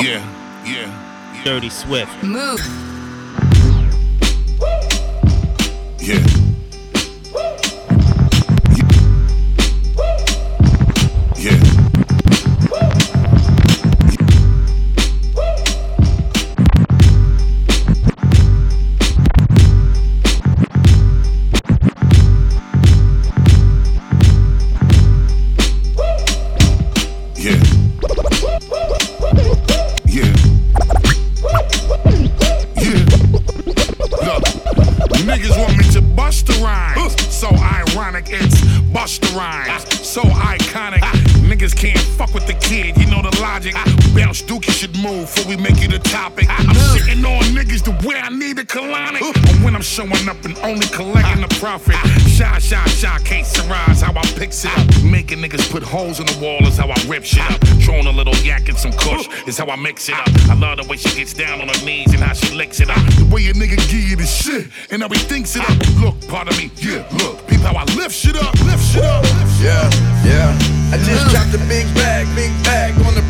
Yeah, yeah. Dirty Swift. Move. Yeah. Yeah. Holes in the wall is how I rip shit up. Throwing a little yak and some kush is how I mix it up. I love the way she gets down on her knees and how she licks it up. The way a nigga give you the shit and how he thinks it up. Look, pardon me, yeah, look. Peep how I lift shit up, lift shit up. Yeah, yeah. I just dropped a big bag, big bag on the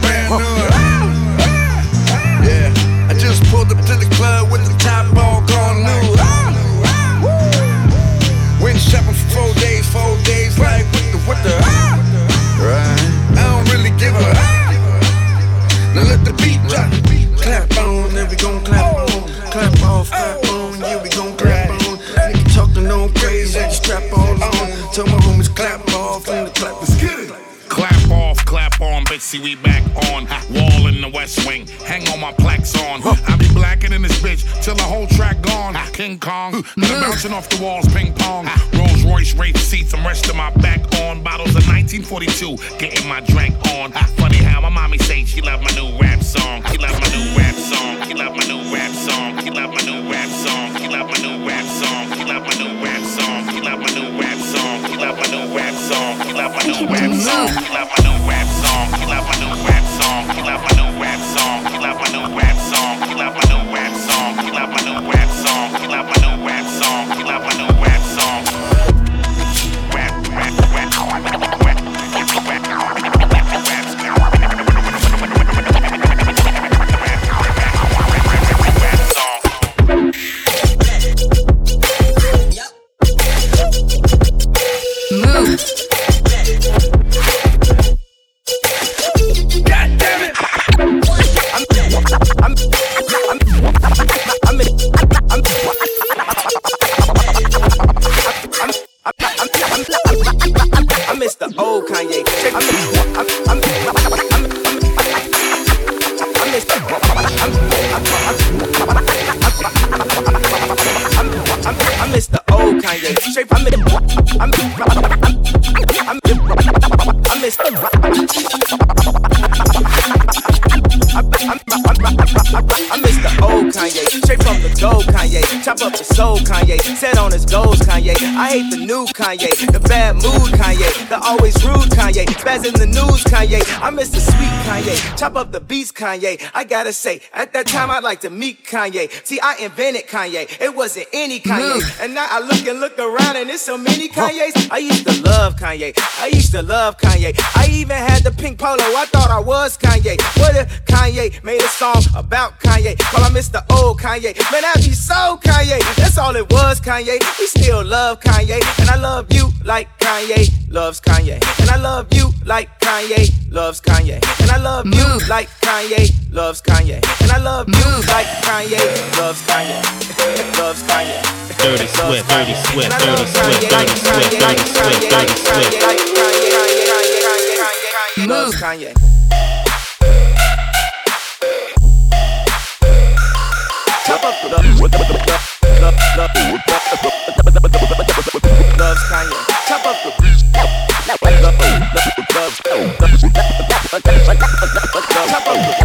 see we back on. Wall in the West Wing, hang on my plaques on. I be blacking in this bitch till the whole track gone. King Kong, bouncing off the walls, ping pong. Rolls Royce, Wraith seats, I'm resting my back on. Bottles of 1942, getting my drink on. Funny how my mommy say she love my new rap song. She love my new rap song. She love my new rap song. She love my new rap song. She love my new rap song. She love my new rap song. She love my new rap song. Love my new rap song. Love my new rap song. She love my new rap song. She love my new rap song. She love my new rap song. Love my new rap song. Set on his goals. I hate the new Kanye, the bad mood Kanye, the always rude Kanye, spaz in the news Kanye. I miss the sweet Kanye, chop up the beats Kanye. I gotta say, at that time I'd like to meet Kanye. See, I invented Kanye, it wasn't any Kanye. Move. And now I look and look around and there's so many Kanyes. I used to love Kanye, I used to love Kanye. I even had the pink polo, I thought I was Kanye. What if Kanye made a song about Kanye? Call I miss the old Kanye. Man, I be so Kanye. That's all it was, Kanye. We still love Kanye. And I love you like Kanye loves Kanye. And I love you like Kanye loves Kanye. And I love you like Kanye loves Kanye. And I love you like Kanye loves Kanye. loves Kanye. Dirty Loves Swift, Kanye. Dirty Swift, And I Dirty love Swift, Kanye Dirty like Swift, Dirty like Swift, Kanye, Dirty like Swift. Kanye, like Kanye, Kanye, Kanye, Kanye, Kanye, loves Move. Kanye. Chop up the loves Kanye. Chop up the loves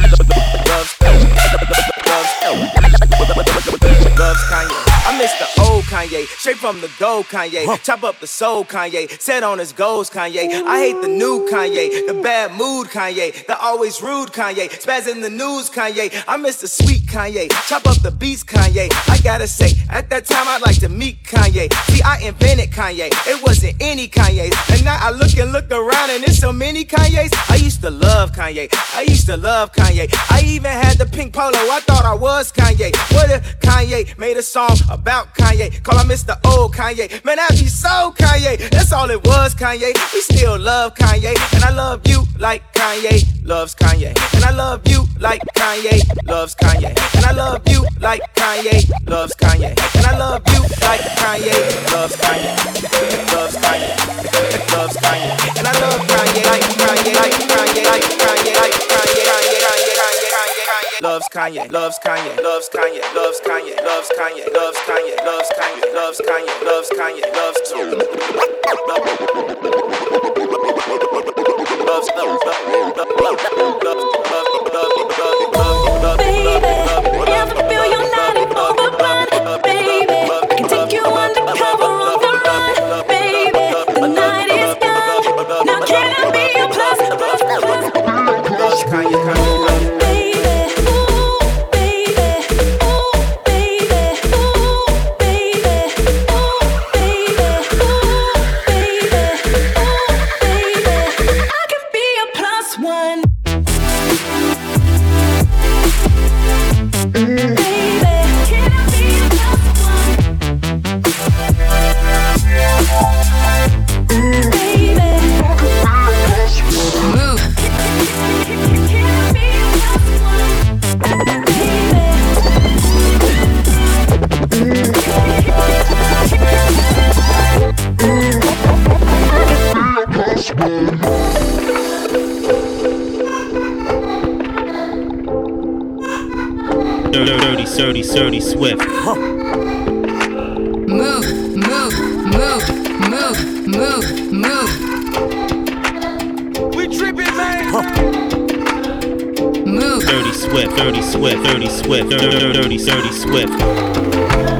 Kanye, straight from the gold Kanye. Chop up the soul Kanye, set on his goals Kanye. I hate the new Kanye, the bad mood Kanye, the always rude Kanye, spaz in the news Kanye. I miss the sweet Kanye. Chop up the beats, Kanye. I gotta say, at that time I'd like to meet Kanye. See, I invented Kanye. It wasn't any Kanye's. And now I look and look around and there's so many Kanye's. I used to love Kanye. I used to love Kanye. I even had the pink polo. I thought I was Kanye. What if Kanye made a song about Kanye? Call him Mr. Old Kanye. Man, that'd be so Kanye. That's all it was, Kanye. We still love Kanye. And I love you like Kanye loves Kanye. And I love you like Kanye loves Kanye. And I love you like Kanye loves Kanye. And I love you like Kanye loves Kanye. Loves Kanye. Loves Kanye. And I love Kanye like Kanye like Kanye like Kanye like Kanye loves Kanye loves Kanye loves Kanye loves Kanye loves Kanye loves Kanye loves Kanye loves Kanye loves Kanye loves Kanye, loves Kanye, loves Dirty Swift. Move, move, move, move, move, move. We tripping, man. Move. Dirty Swift, Dirty Swift, Dirty Swift, Dirty, dirty, dirty Swift.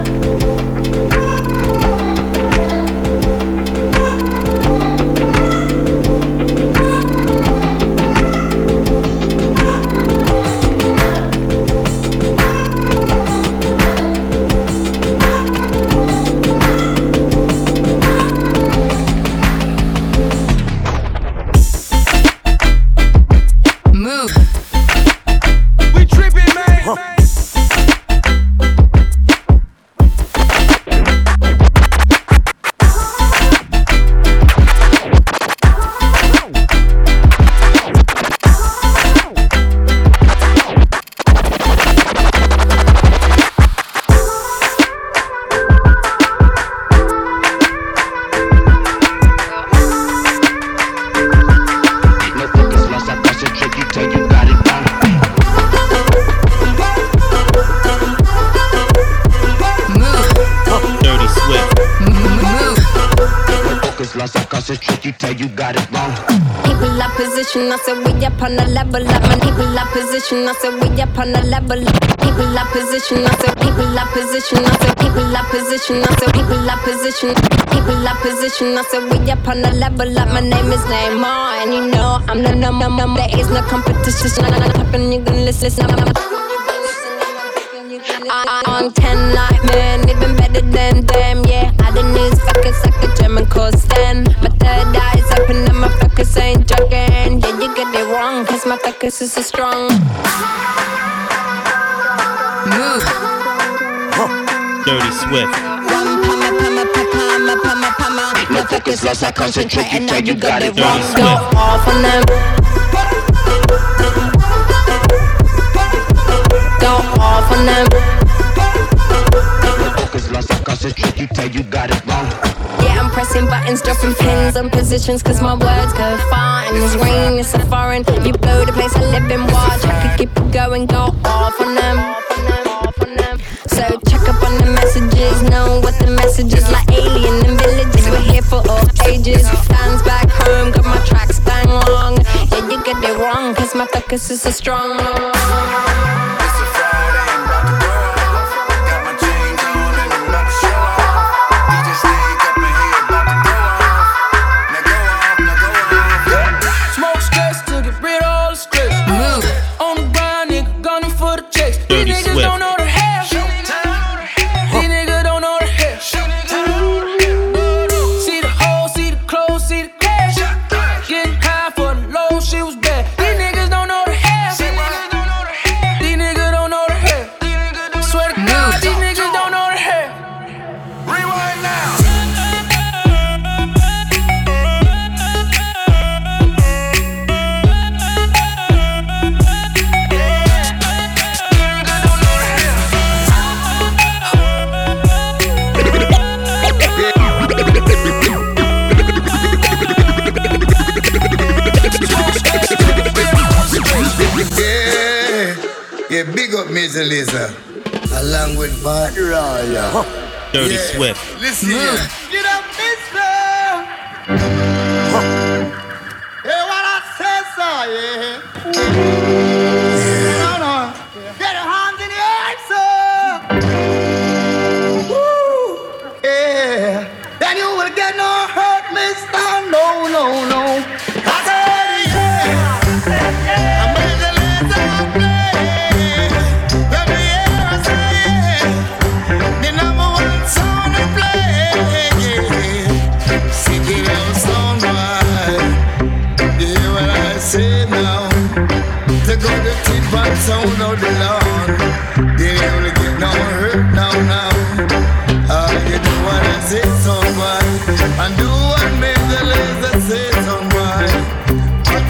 Position, I said we up on the level. People up position, I said people up position, I said people up position, I said people up position, people up position, I said we up on the level up. My name is Neymar, and you know I'm the number, number. There is no competition. I'm talking, you can listen. I, on 10 like man, even better than them, my focus is so strong. Move. Dirty Swift. No focus lost, I concentrate, and now you got it wrong. Go off on them. Go off on them Focus lost, I concentrate, you tell you got it wrong. Pressing buttons, dropping pins on positions, cause my words go far. And this rain is so foreign. You blow the place I live in, watch. I could keep it going, go off on them. So check up on the messages, know what the message is like alien and villages. We're here for all ages. Stands back home, got my tracks bang long. Yeah, you get it wrong, cause my focus is so strong. Dirty Yeah. Swift. Listen here. Get up, mister. Hear what I said, sir, yeah.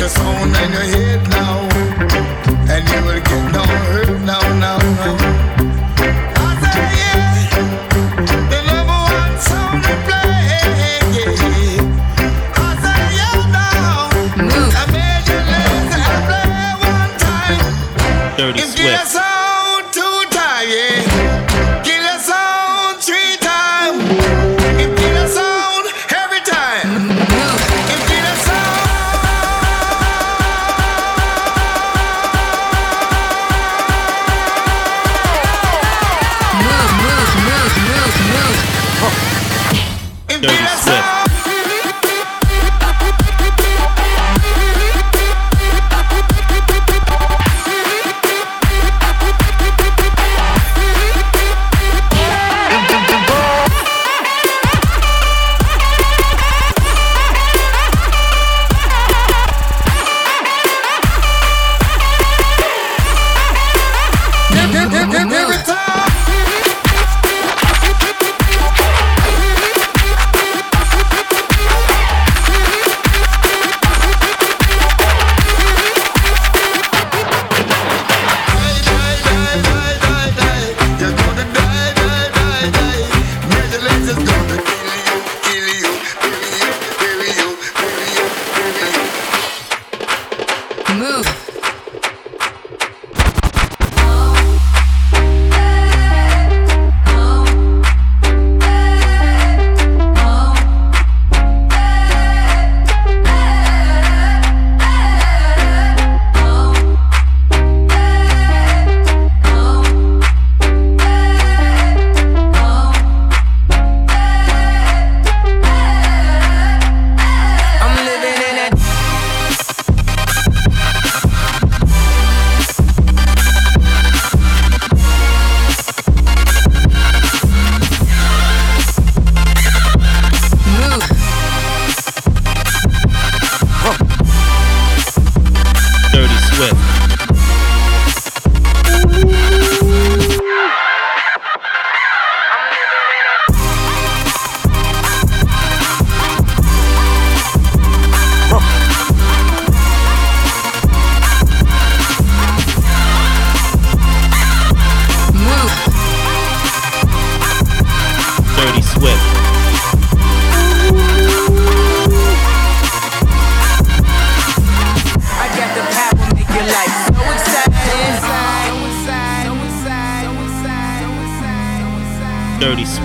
The sound in your head now. And you will get no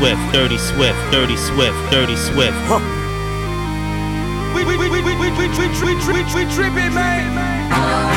Swift. Dirty Swift. Dirty Swift. Dirty Swift. We we we we we we we we we we we tripping, man. Man,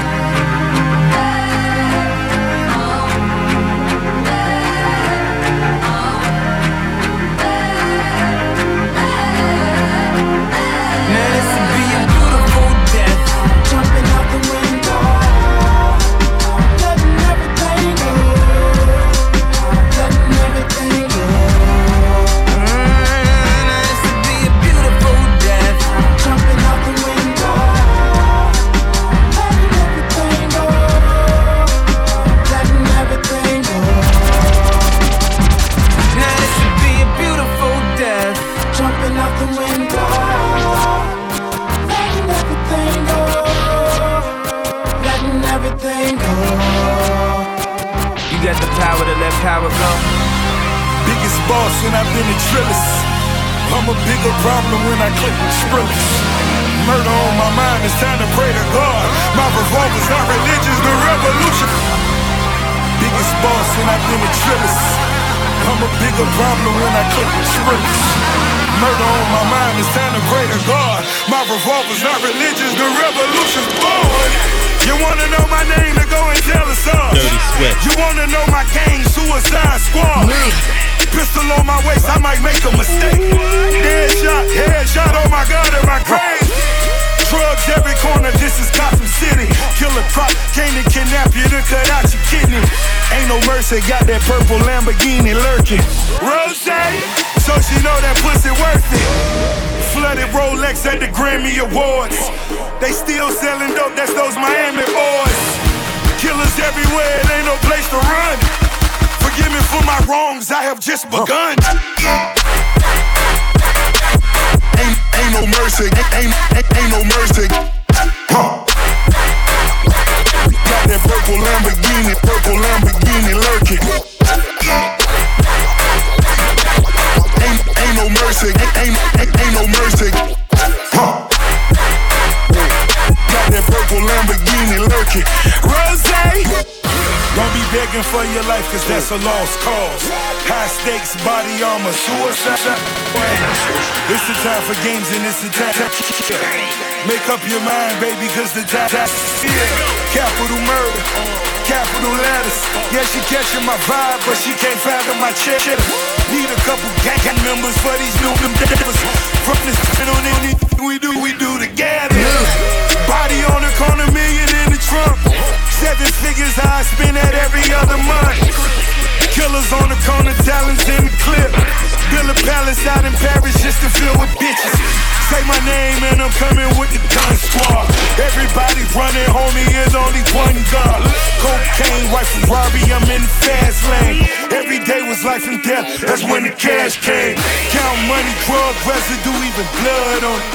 boss and I've been a trillist. I'm a bigger problem when I click with Skrillex. Murder on my mind, it's time to pray to God. My revolver's not religious, the revolution. Biggest boss and I've been a trillist. I'm a bigger problem when I click with Skrillex. Murder on my mind, it's time to pray to God. My revolver's not religious, the revolution's born. You wanna know my name to go and tell us all. Dirty Swift. You wanna know my gang, Suicide Squad. Pistol on my waist, I might make a mistake. Headshot, headshot, oh my god, am I crazy? Drugs every corner, this is Gotham City. Killer crop, came to kidnap you to cut out your kidney. Ain't no mercy, got that purple Lamborghini lurking. Rose, so she know that pussy worth it. Flooded Rolex at the Grammy Awards. They still selling dope, that's those Miami boys. Killers everywhere, it ain't no place to run. Forgive me for my wrongs, I have just begun. Ain't, ain't no mercy, ain't, ain't, ain't no mercy. Huh. Got that purple Lamborghini, purple Lamborghini lurking. Ain't, ain't no mercy, ain't, ain't, ain't no mercy. Huh. Got that purple Lamborghini lurking. Rose! Don't be begging for your life, cause that's a lost cause. High stakes, body armor, suicide. It's the time for games and it's the time. Make up your mind, baby, cause the time. Yeah. Capital murder, capital letters. Yeah, she catching my vibe, but she can't fathom my check. Need a couple gang members for these new members. From this on we do, we do together. Body on the corner, million in the trunk. Seven figures I spend at every other month. Killers on the corner, talents in the clip. Build a palace out in Paris just to fill with bitches. Say my name and I'm coming with the gun squad. Everybody running, homie, is only one gun. Cocaine, white Ferrari, I'm in the fast lane. Every day was life and death, that's when the cash came. Count money, drug residue, even blood on it.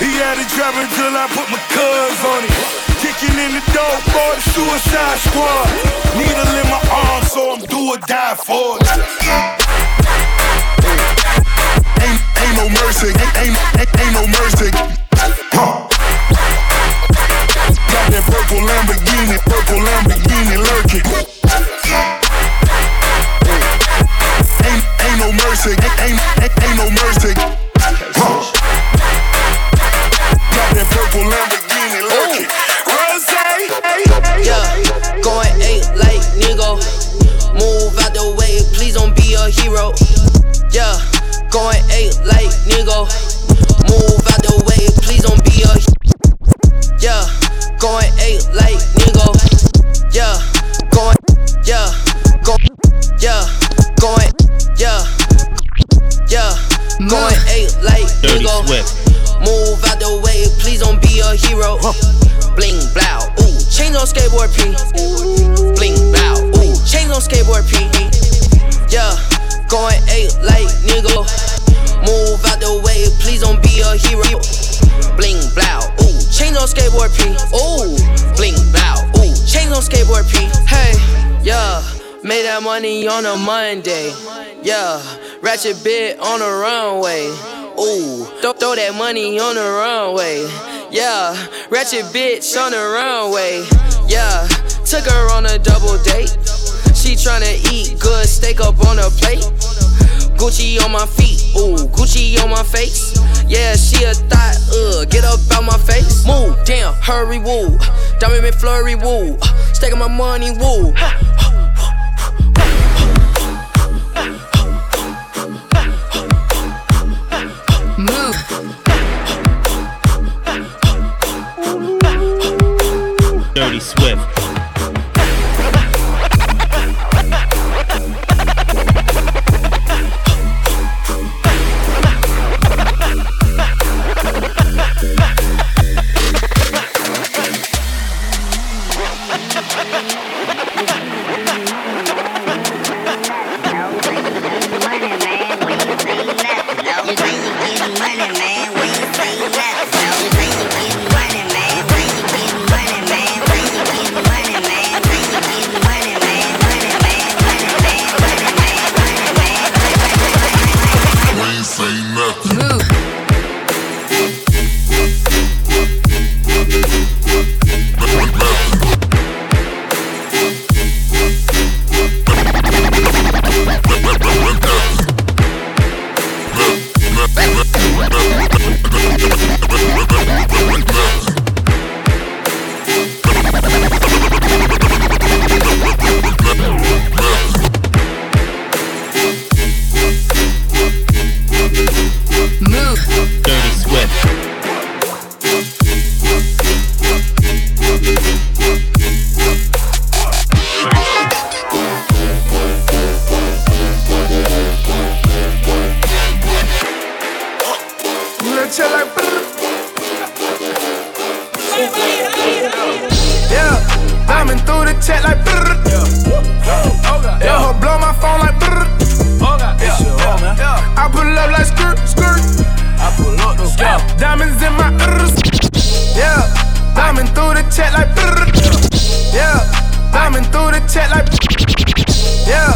He had it driving till I put my cuz on it. Kicking in the door for the suicide squad. Needle in my arm, so I'm do or die for it. Ain't, ain't no mercy, ain't, ain't, ain't, no mercy. Huh. Got that purple Lamborghini, purple Lamborghini lurking. Ain't, ain't no mercy, ain't, ain't, ain't no mercy. Huh. Got that purple Lamborghini hero. Yeah, going eight like nigga. Move out the way, please don't be a. Yeah, going eight like nigga. Yeah, going. Yeah, go. Yeah, going. Yeah, yeah, going eight like nigga. Move out the way, please don't be a hero. Bling blow, ooh, chains on skateboard P. Bling blow, ooh, chains on skateboard P. Yeah, going eight like nigga. Move out the way, please don't be a hero. Bling blow, ooh, chains on skateboard P. Ooh, bling blow, ooh, chains on skateboard P. Hey, yeah, made that money on a Monday. Yeah, ratchet bit on the runway. Ooh, throw, throw that money on the runway. Yeah, ratchet bitch on the runway. Yeah, took her on a double date. She tryna eat good steak up on a plate. Gucci on my feet, ooh, Gucci on my face. Yeah, she a thought, uh, get up out my face. Move, damn, hurry, woo. Diamond McFlurry, woo. Staking my money, woo. Move. Dirty Swift. check like brrr. Yeah. Oh God. Yeah, her blow my phone like brrr. Oh God. Yeah. Yeah. Man. Yeah. I pull up like skirt, skirt. I pull up the skirt. Yeah. Diamonds in my ears. Yeah. Diamond through the check like brrr. Yeah. Diamond through the check like Yeah.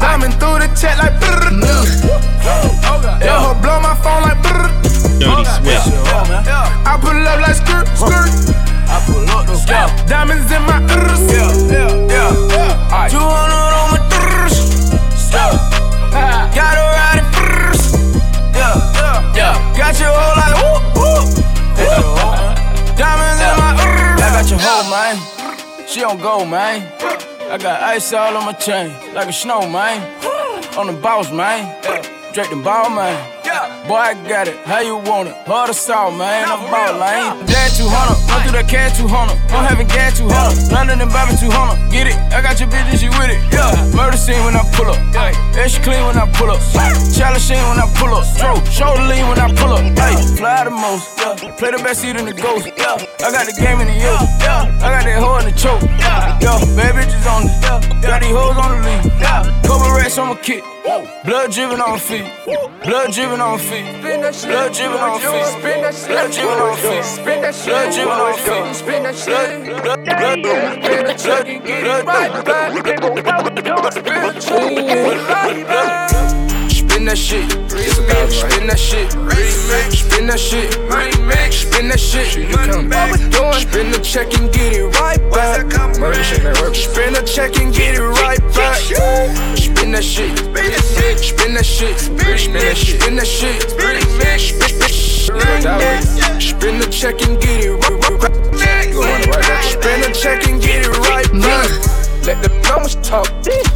Diamond through the check like brrr. Yeah. Oh God. Yeah, her blow my phone like brrr. Dirty Swift. Yeah. Yeah. I pull up like skirt, skirt pull up the yeah. Diamonds in my ears. Yeah, yeah, yeah. yeah. Right. 200 on my ears. Yeah. Got her riding ears. Yeah, yeah, yeah. Got your whole like whoop, whoop. whoop. Diamonds yeah. in my ears. I got your whole man. She on go, man. I got ice all on my chain, like a snow, man. On the boss, man. Drake the ball, man. Boy, I got it. How you want it? Hard to stall, man. I'm ball lane. Dad 200, run through that cat 200. I'm having gas 200. London and Bobby 200. Get it? I got your bitches, you with it? Yeah. Murder scene when I pull up. Yeah. Extra clean when I pull up. Challenge scene when I pull up. Stroke, shoulder lean when I pull up. Hey, fly the most. Yeah. Play the best seat in the ghost. Yeah. I got the game in the yoke. Yeah. I got that hoe in the choke. Yeah. Yo, bad bitches on the. Yeah. Got these hoes on the lead. Yeah. Couple rats on my kit. Blood dripping on feet. Blood dripping on my feet. Blood dripping on feet. Blood dripping on feet. Blood dripping on feet. Spin that shit. Blood, blood, blood, blood. Spin that shit. Spin that shit. Spin that shit. Spin that shit. Spin the check and get it right back. Spin the check and get it right back. Spin that shit. Spin that shit. Spin that shit. Spin that shit. Spin the check and get it right. Spin the check and get it right back. Let them numbers talk.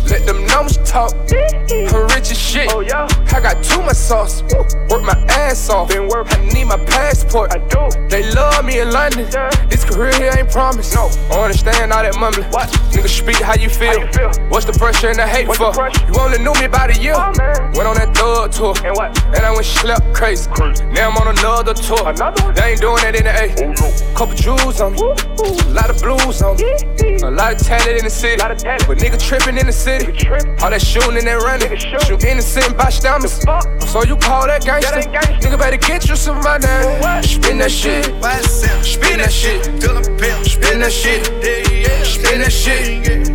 Let them numbers talk. I'm rich as shit. Oh, yeah. I got too much sauce. Work my ass off. Been work. I need my passport. I do. They love me in London. Yeah. This career here ain't promised. No. I understand all that mumbling. What? Nigga, speak how you feel. How you feel? What's the pressure and the hate What's for? The you only knew me about a year. Oh, Went on that thug tour. And what? And I went slept crazy. crazy. Now I'm on another tour. Another one? They ain't doing that in the A. Oh, no. Couple jewels on me. Ooh. A lot of blues on me. A lot of talent in the city. But nigga tripping in the city. All that shooting and that running. Shoot innocent bystanders. So you call that gangster? Nigga better get you some money. Spin that shit. Spin that shit. Spin that shit. Spin that shit.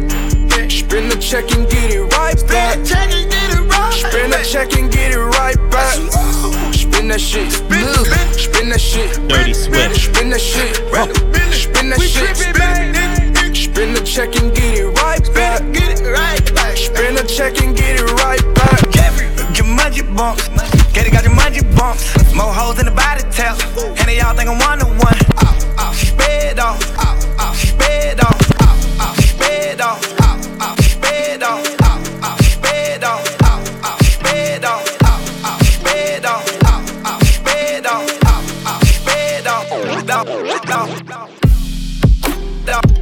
Spin the check and get it right back. Spin the check and get it right back. Spin that shit. Spin that shit. Dirty Swift. Spin that shit. Spin that shit. Spin the check and get it right back. Get it right back. Spin the check and get it right back. Jeffrey, money bumps. Get it, got your money bumps. More holes in the body tap. And they all think I'm one to one. Sped off. Sped off. Sped off. Sped off. Sped off. Sped off. Off. Off. Off. They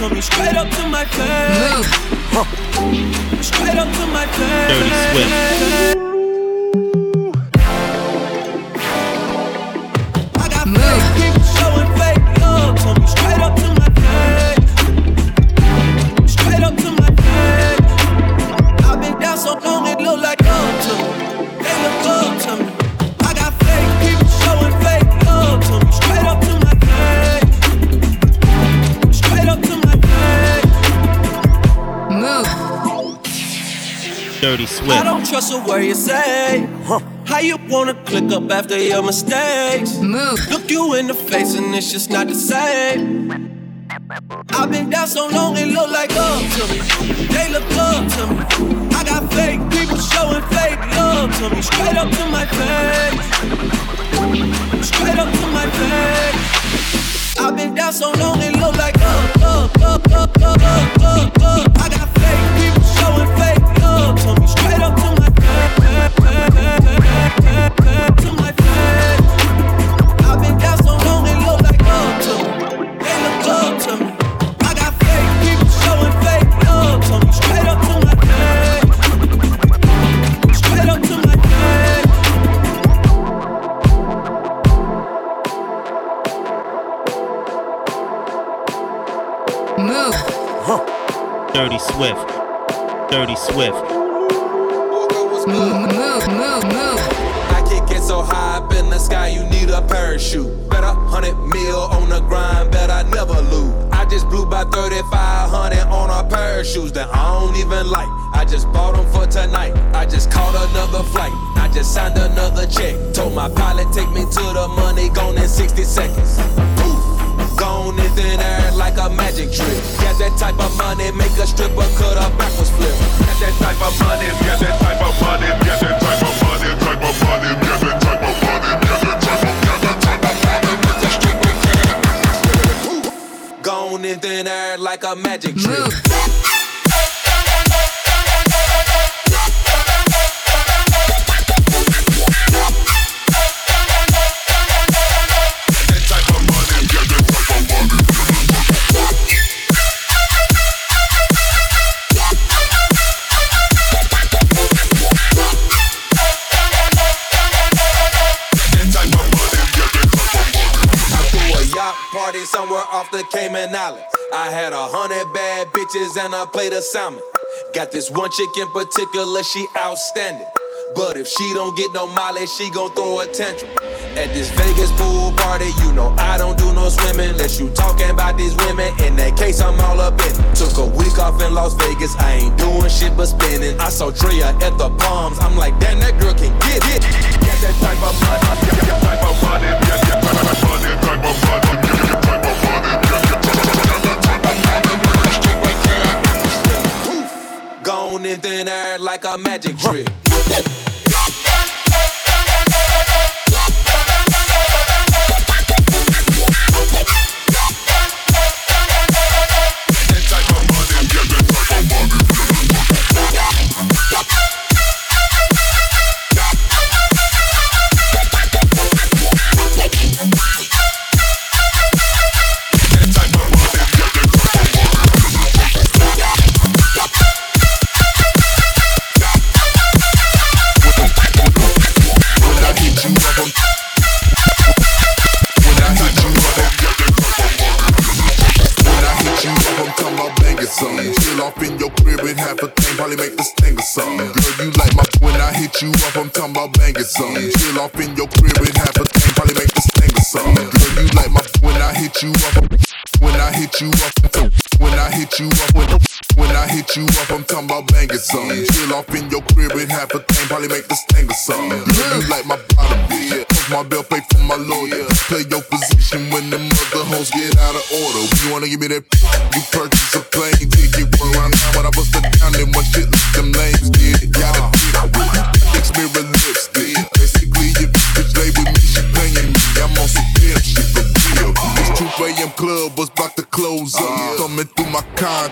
love me. Straight up to my face. Straight up to my face. Dirty Swift. Swift. I don't trust a word you say. Huh. How you wanna click up after your mistakes? Move. Look you in the face and it's just not the same. I've been down so long it look like up to me. They look up to me. I got fake people showing fake love to me. Straight up to my face. Straight up to my face. I've been down so long it look like up, up, up, up, up, up, up, up. I got Move. Dirty Swift. Dirty Swift. Move, move, move, move. I kick it so high up in the sky, you need a parachute. Bet a hundred mil on the grind, bet I never lose. I just blew by 3500 on a pair of shoes that I don't even like. I just bought them for tonight. I just caught another flight. I just signed another check. Told my pilot take me to the money, gone in 60 seconds. Gone in air like a magic trick. Got that type of money, make a stripper cut a backwards flip. Got that type of money, got that type of money, got that type of money, type of money, got that type of money, got that type of, got that type of money, make a stripper cut. Gone in thin air like a magic trick. Cayman Islands. I had a hundred bad bitches and I played a salmon. Got this one chick in particular, she outstanding. But if she don't get no mileage, she gon' throw a tantrum. At this Vegas pool party, you know I don't do no swimming unless you talking about these women. In that case, I'm all up in. it. Took a week off in Las Vegas, I ain't doing shit but spinning. I saw Drea at the Palms, I'm like, damn, that girl can get it. Get that type of money, get that type of money, get that type of money, in thin air like a magic trick.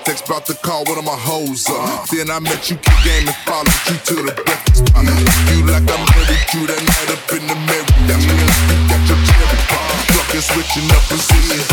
Contacts, about to call one of my hoes up. Then I met you, kick game and followed you to the breakfast spot. You like I married you that night up in the Marriott. Got your cherry pop. Fucking switching up positions,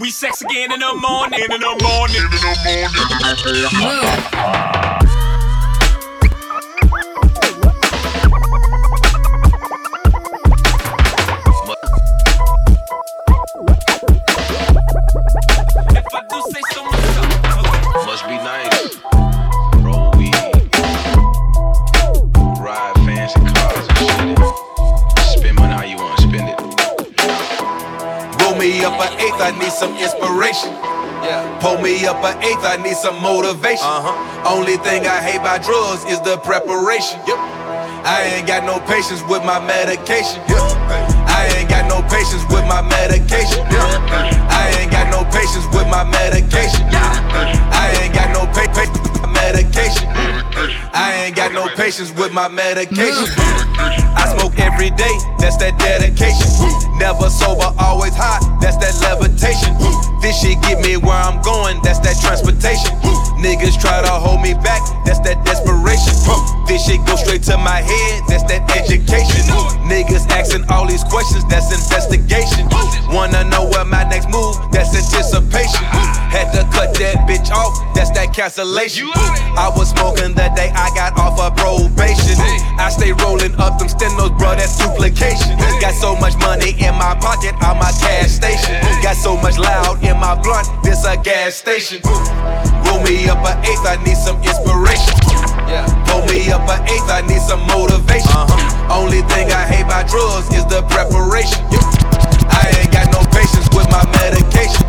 We sex again in the morning, in the morning, in the morning. Me up an eighth, I need some motivation. Uh-huh. Only thing I hate by drugs is the preparation. Yep. I ain't got no patience with my medication. Yep. I ain't got no patience with my medication. Yep. I ain't got no patience with my medication. I ain't got no pa- pa- medication. I ain't got no patience with my medication. I smoke every day, that's that dedication. Never sober, always high, that's that levitation. This shit get me where I'm going, that's that transportation. Niggas try to hold me back, that's that desperation. This shit go straight to my head, that's that education. Niggas asking all these questions, that's investigation. Wanna know what my next move, that's anticipation. Had to cut that bitch off, that's that cancellation. I was smoking the day I got off of probation. I stay rolling up them stenos, bro, that's duplication. Got so much money in my pocket, I'm my cash station. Got so much loud in my blunt, this a gas station. Roll me up an eighth, I need some inspiration. Pull me up an eighth, I need some motivation. Uh-huh. Only thing I hate by drugs is the preparation. I ain't got no patience with my medication.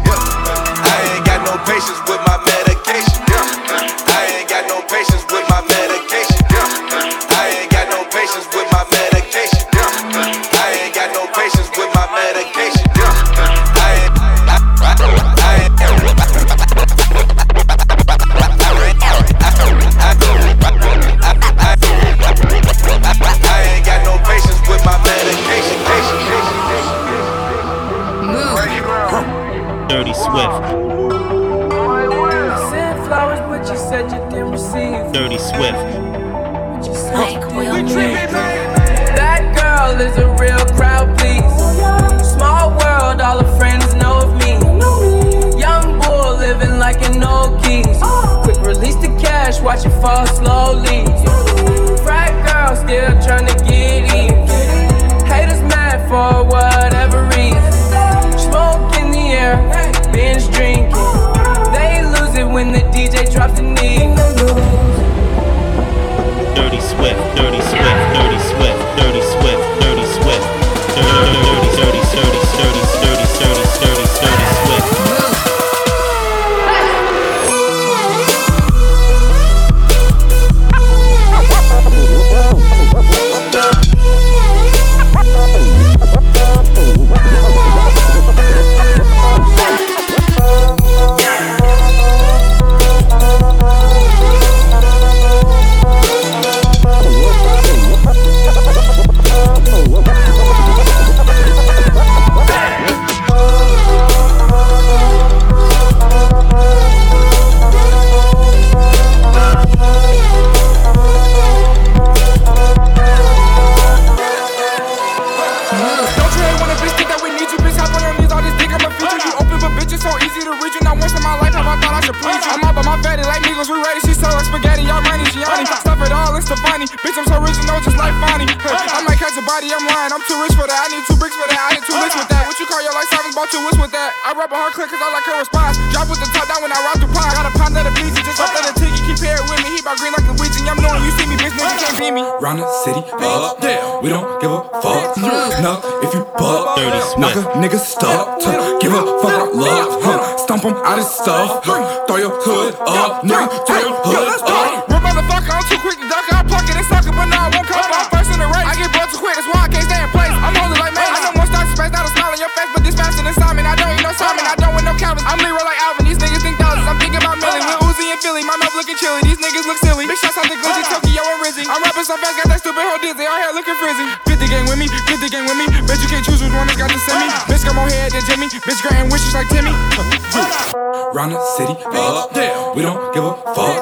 Buck, Dirty knock a nigga stuck. Give a fuck love. Huh. Stomp him out his stuff. Huh. Throw your hood up, nigga. Throw your hood up. Real motherfucker, I'm too quick to duck. I pluck it and suck it, but now I won't come. I'm first in the race. I get butt too quick, that's why I can't stay in place. I'm holy like man. I know more stocks space, not a smile on your face, but this faster than Simon. I don't eat no Simon, I don't want no Calvin. I'm Leroy like Alvin. These niggas think thousands. I'm thinking about Millie with Uzi and Philly. My mouth looking chilly. These niggas look silly. Big shots out the Gucci, Tokyo and Rizzy. I'm rapping so fast, got that stupid hoe dizzy. All hair looking frizzy. You can't choose which one that's got to send me. Bitch got more head than Jimmy. Bitch granting wishes like Timmy. Round the city, up, down. We don't give a fuck.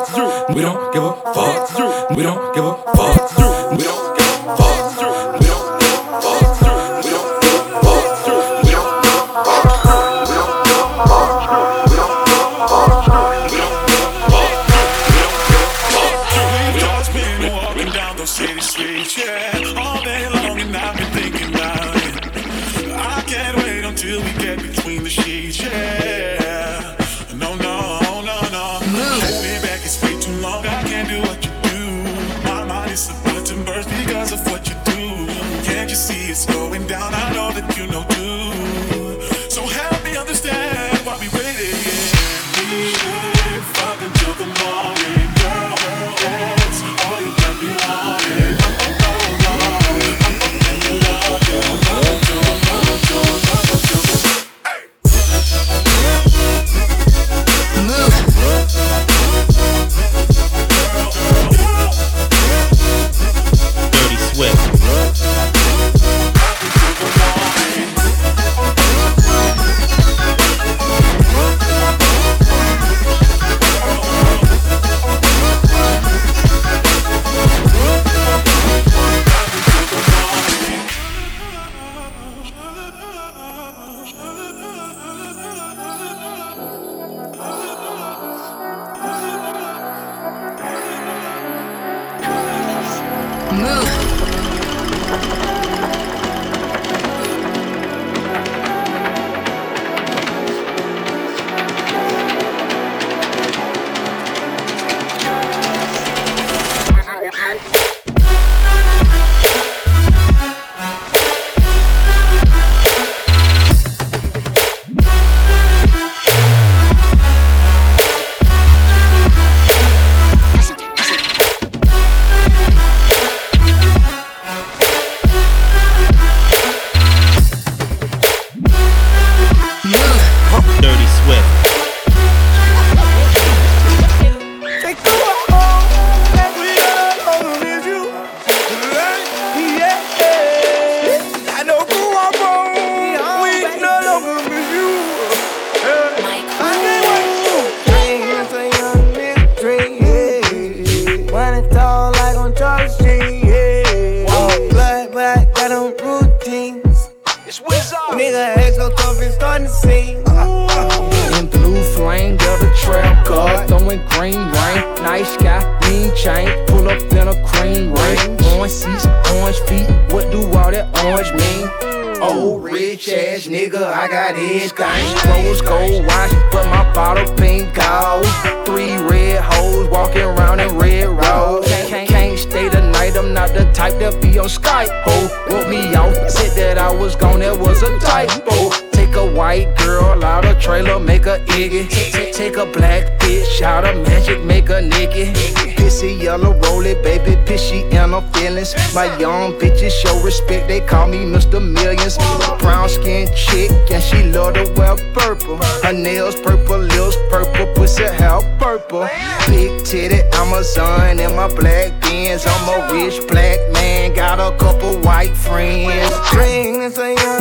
My young bitches show respect, they call me Mr. Millions. Brown skin chick, and she love to wear purple. Her nails purple, lips purple, pussy hair purple. Big titty Amazon and my black beans. I'm a rich black man, got a couple white friends. Dream is young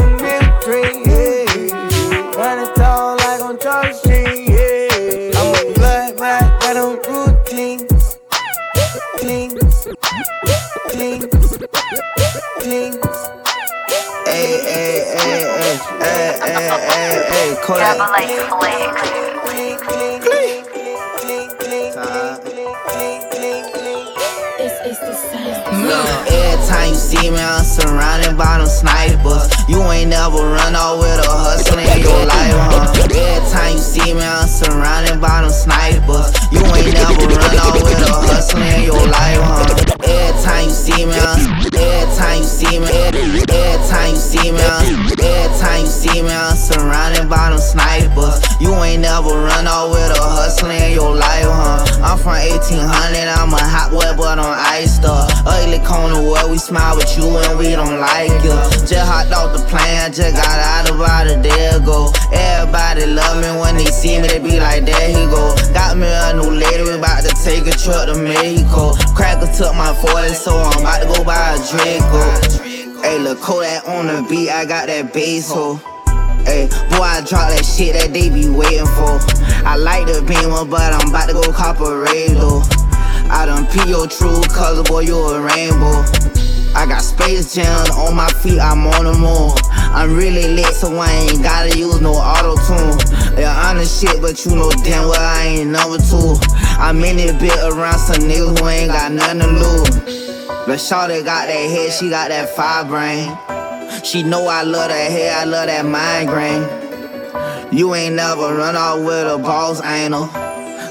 Move time you see me, I'm surrounded by them snipers. You ain't never run off with a hustle in your life, huh? Every time you see me, I'm surrounded by them snipers. You ain't never run off with a hustle in your life, huh? Every time you see me, I'm every time you see me, every time you see me, I'm every time you see me, I'm surrounded by them snipers. You ain't never run with a hustle in your life, huh? I'm from 1800, I'm a hot boy, but on ice stuff. Ugly corner where we smile with you and we don't like you. Just hopped off the plane, just got out about a day ago. Everybody love me when they see me, they be like, there he go. Got me a new lady, we about to take a trip to Mexico. Cracker took my 40, so I'm about to go buy a Draco. Hey, look, Kodak on the beat, I got that bass hoe. Hey, boy, I drop that shit that they be waiting for. I like the beamer, but I'm about to go cop a radio. I done pee your true color, boy, you a rainbow. I got space jam on my feet, I'm on the moon. I'm really lit, so I ain't gotta use no auto tune. Yeah, I'm the shit, but you know damn well I ain't number two. I'm in it bit around some niggas who ain't got nothing to lose. But Shawty got that head, she got that fire brain. She know I love that hair, I love that migraine. You ain't never run off with a boss anal.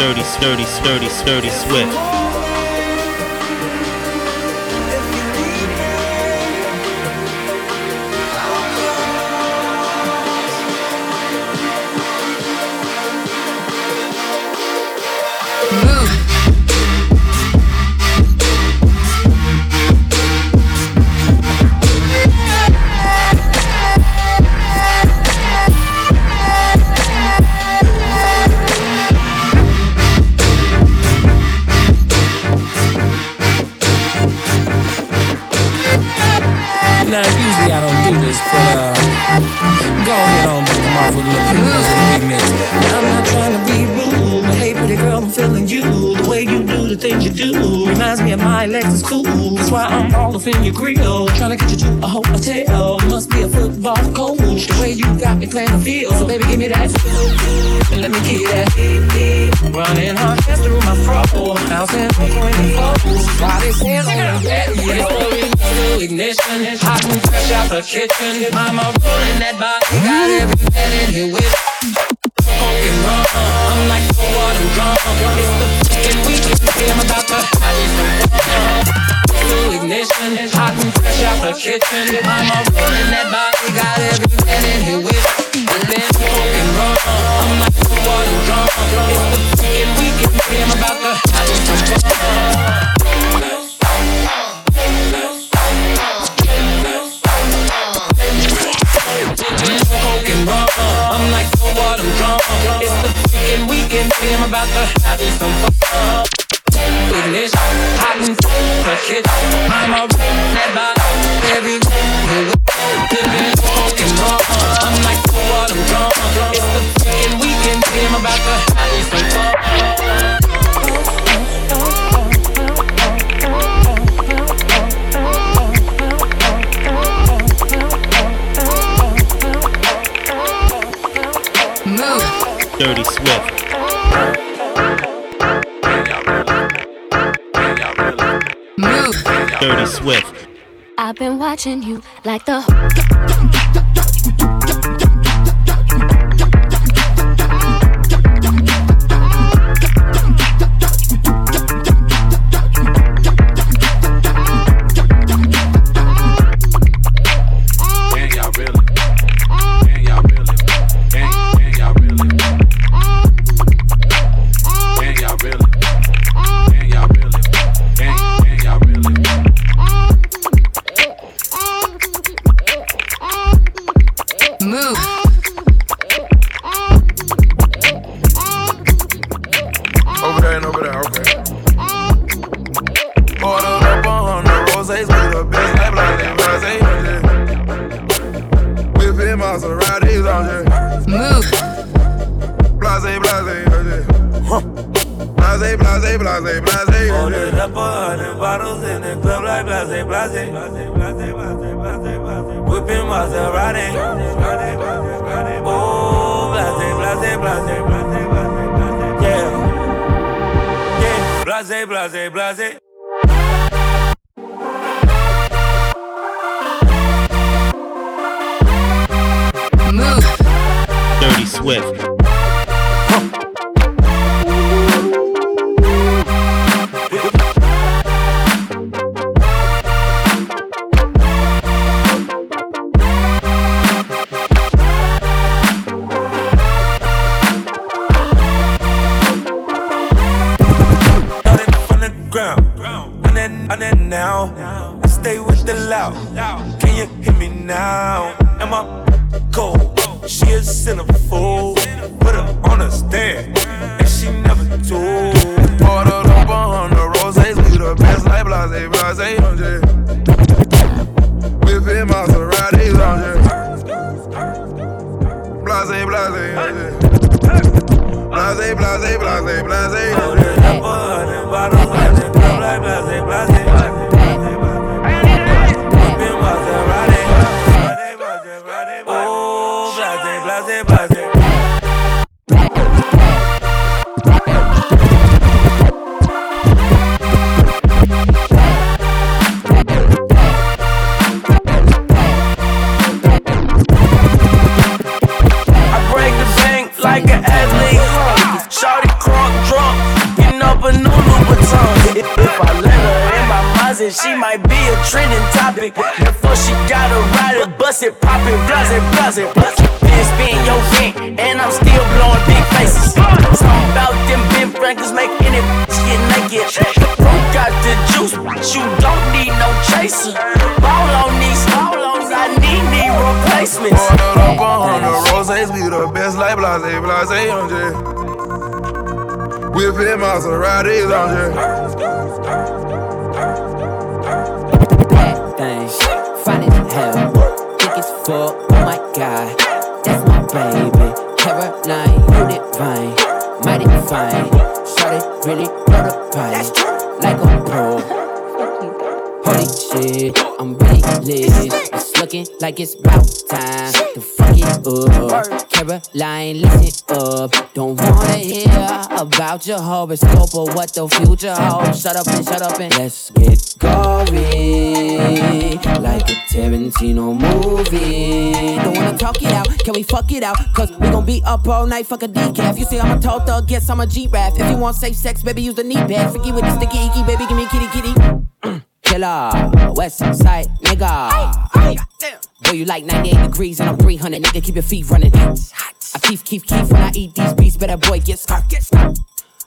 sturdy, sturdy, sturdy, sturdy, swift. My cool. That's why I'm all up in your grill. Trying to get you to a hotel. Must be a football coach. The way you got me playing the field. So baby, give me that. And let me get that. Running hard through my fro. House and pointing clothes. While they on the bed. Yeah, ignition. Hot and fresh out the kitchen. Mama rolling that body. Got every man in here with fucking. I'm about to fun. ignition, hot and fresh out the kitchen. I'm rolling that body, got every man in here with. And then smoking rum. I'm like the water drum. It's the fucking weekend. I'm about to have some fun. It's the freaking weekend, I'm about to have some fun. Ignition, hot and touch it. I'm a that body, every living smoking rum. I'm like the water drum. It's the freaking weekend, I'm about to have some fun. Dirty Swift. Move. Dirty Swift. I've been watching you like the. Now. I stay with the loud. Can you hear me now? Am I cold? She a centerfold. Put her on a stand. And she never told. Ordered up on the roses. We the best like blase, blase, J. Whipping Maseratis J. Blase, blase, on Blase, blase, blase, blase. Ordered Whipping Maseratis on J. thing. Fine as hell, thick as fuck. Oh my god, that's my baby. Caroline, you divine, mighty fine. Shawty really know the right, like a pro. Holy shit, I'm really lit. It's looking like it's about time to fuck up. Caroline, listen up. Don't wanna hear about your horoscope or what the future holds. Shut up and shut up and let's get going. Like a Tarantino movie. Don't wanna talk it out, can we fuck it out? Cause we gon' be up all night, fuck a decaf. You see, I'm a tall thug, guess I'm a G-Rap. If you want safe sex, baby, use the knee pad. Freaky with the sticky icky, baby, give me kitty kitty. Killer, West Side nigga. Boy, you like 98 degrees and I'm 300, nigga. Keep your feet running. I keep, keep, keep when I eat these beats. Better boy, get stuck.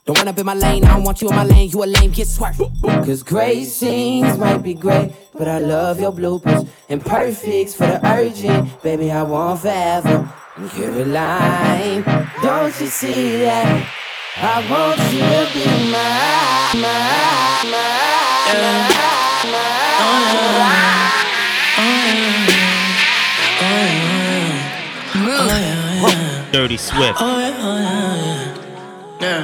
Don't run up in my lane, I don't want you in my lane. You a lame, get swerved. Cause great scenes might be great, but I love your bloopers. And perfects for the urgent, baby, I want forever. Caroline, don't you see that? I want you to be my, my, my, my. Dirty Swift. Oh, yeah, oh, yeah, yeah.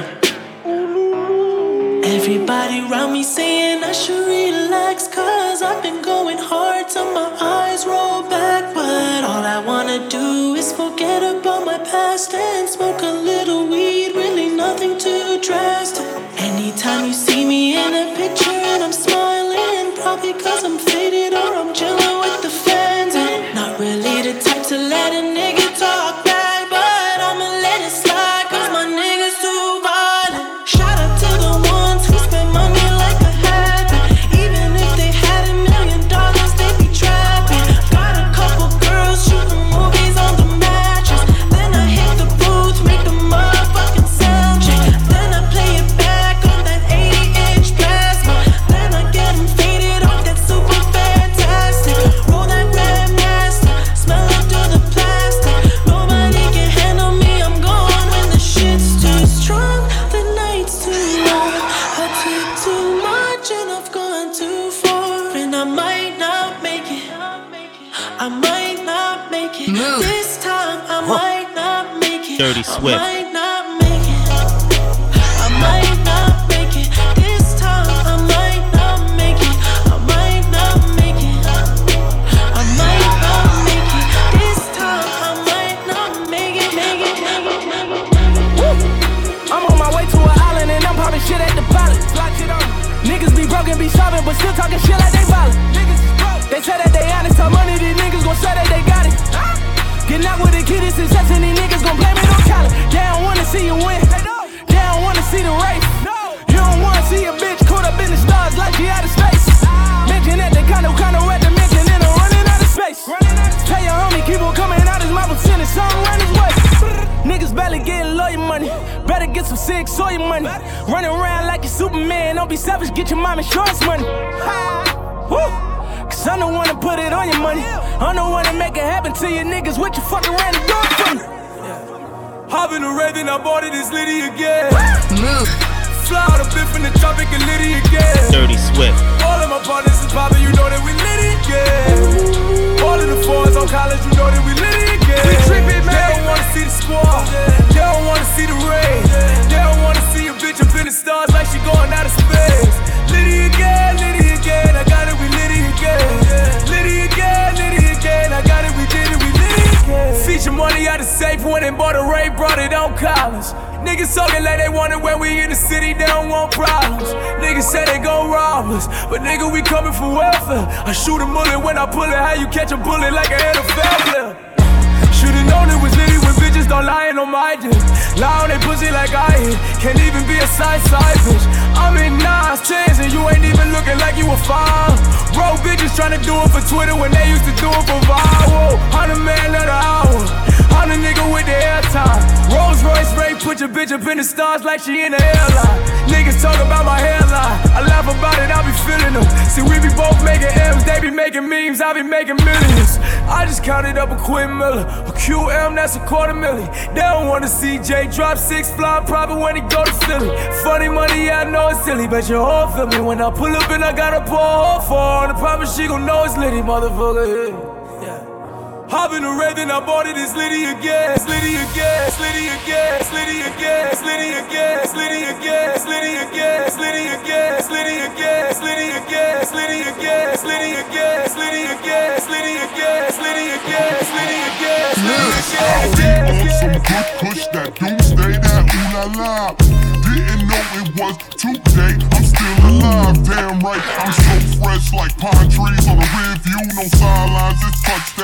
Everybody around me saying I should relax, cause I've been going hard till my eyes roll back. But all I wanna do is forget about my past and smoke a little weed, really nothing too drastic. Anytime you see me in a picture and I'm smiling, safe, when and bought a Wraith, brought it on college. Niggas talking like they want it when we in the city, they don't want problems. Niggas say they gon' rob us, but nigga, we coming for welfare. I shoot a bullet when I pull it, how you catch a bullet like an NFL player? Should've known it was litty when bitches don't lying on my dick. Lie on they pussy like I hit. Can't even be a side side bitch. I'm in nines, tens, and you ain't even looking like you a five. Bro, bitches tryna do it for Twitter when they used to do it for viral. Hundred man of the hour. I'm the nigga with the airtime. Rolls Royce Wraith, put your bitch up in the stars like she in the airline. Niggas talk about my hairline. I laugh about it, I be feeling them. See, we be both making M's, they be making memes, I be making millions. I just counted up a Quinn Miller, a QM, that's a quarter million. They don't wanna see Jay drop six fly private when he go to Philly. Funny money, I know it's silly, but your whole feel me when I pull up and I got a hole for. And I promise she gon' know it's litty, motherfucker. Yeah. Hop in the red, then I bought it, it's Liddy again. Liddy again, Liddy again, Liddy again, Liddy again, Liddy again, Liddy again, Liddy again, Liddy again, Liddy again, Liddy again, Liddy again, Liddy again, Liddy again, Liddy again, Liddy again, Liddy again. On some good push that doomsday, that ooh la la. Didn't know it was today. I'm still alive, damn right. I'm so fresh like pine trees on a rear view. No sidelines, it's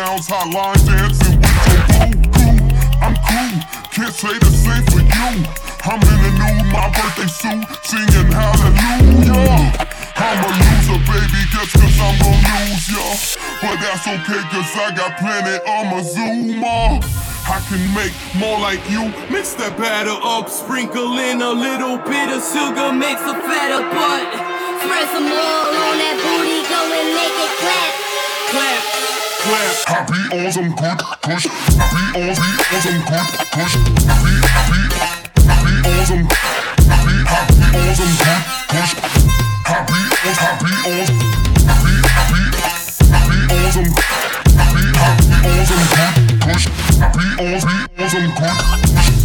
touchdowns, hotline dancing with your boo. Cool, I'm cool. Can't say the same for you. I'm in the new my birthday suit, singing hallelujah. I'm a loser, baby, just cause I'm gon' lose ya. But that's okay, cause I got plenty on my Zuma. I can make more like you. Mix that batter up, sprinkle in a little bit of sugar, makes a fatter butt. Spread some oil on that booty, go and make it clap. Clap, clap. I on some good push. Be on, be on some good push. Be, be, be on some. Be, I on some good push. I on, I on. Be, be, be on some. Be, I on some good push. Be on, be on some good push.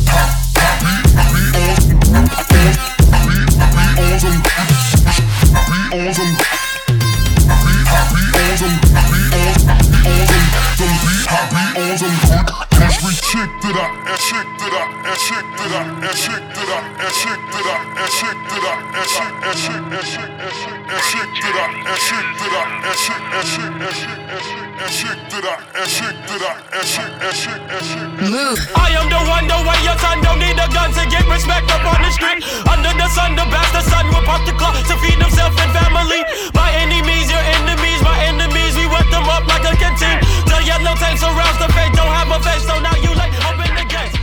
Happy, on some. Happy on, happy on some. Some be happy on good Every chick that I chick that I chick that I chick that I chick that I chick that I chick chick that I chick that I chick that I chick that I chick I am the one, the way your son don't need a gun to get respect up on the street. Under the sun, the bastard son will pop the clock to feed himself and family. By any means, your enemies, my enemies, we wet them up like a canteen. The yellow tanks around the face, don't have a face, don't now you like open the gates.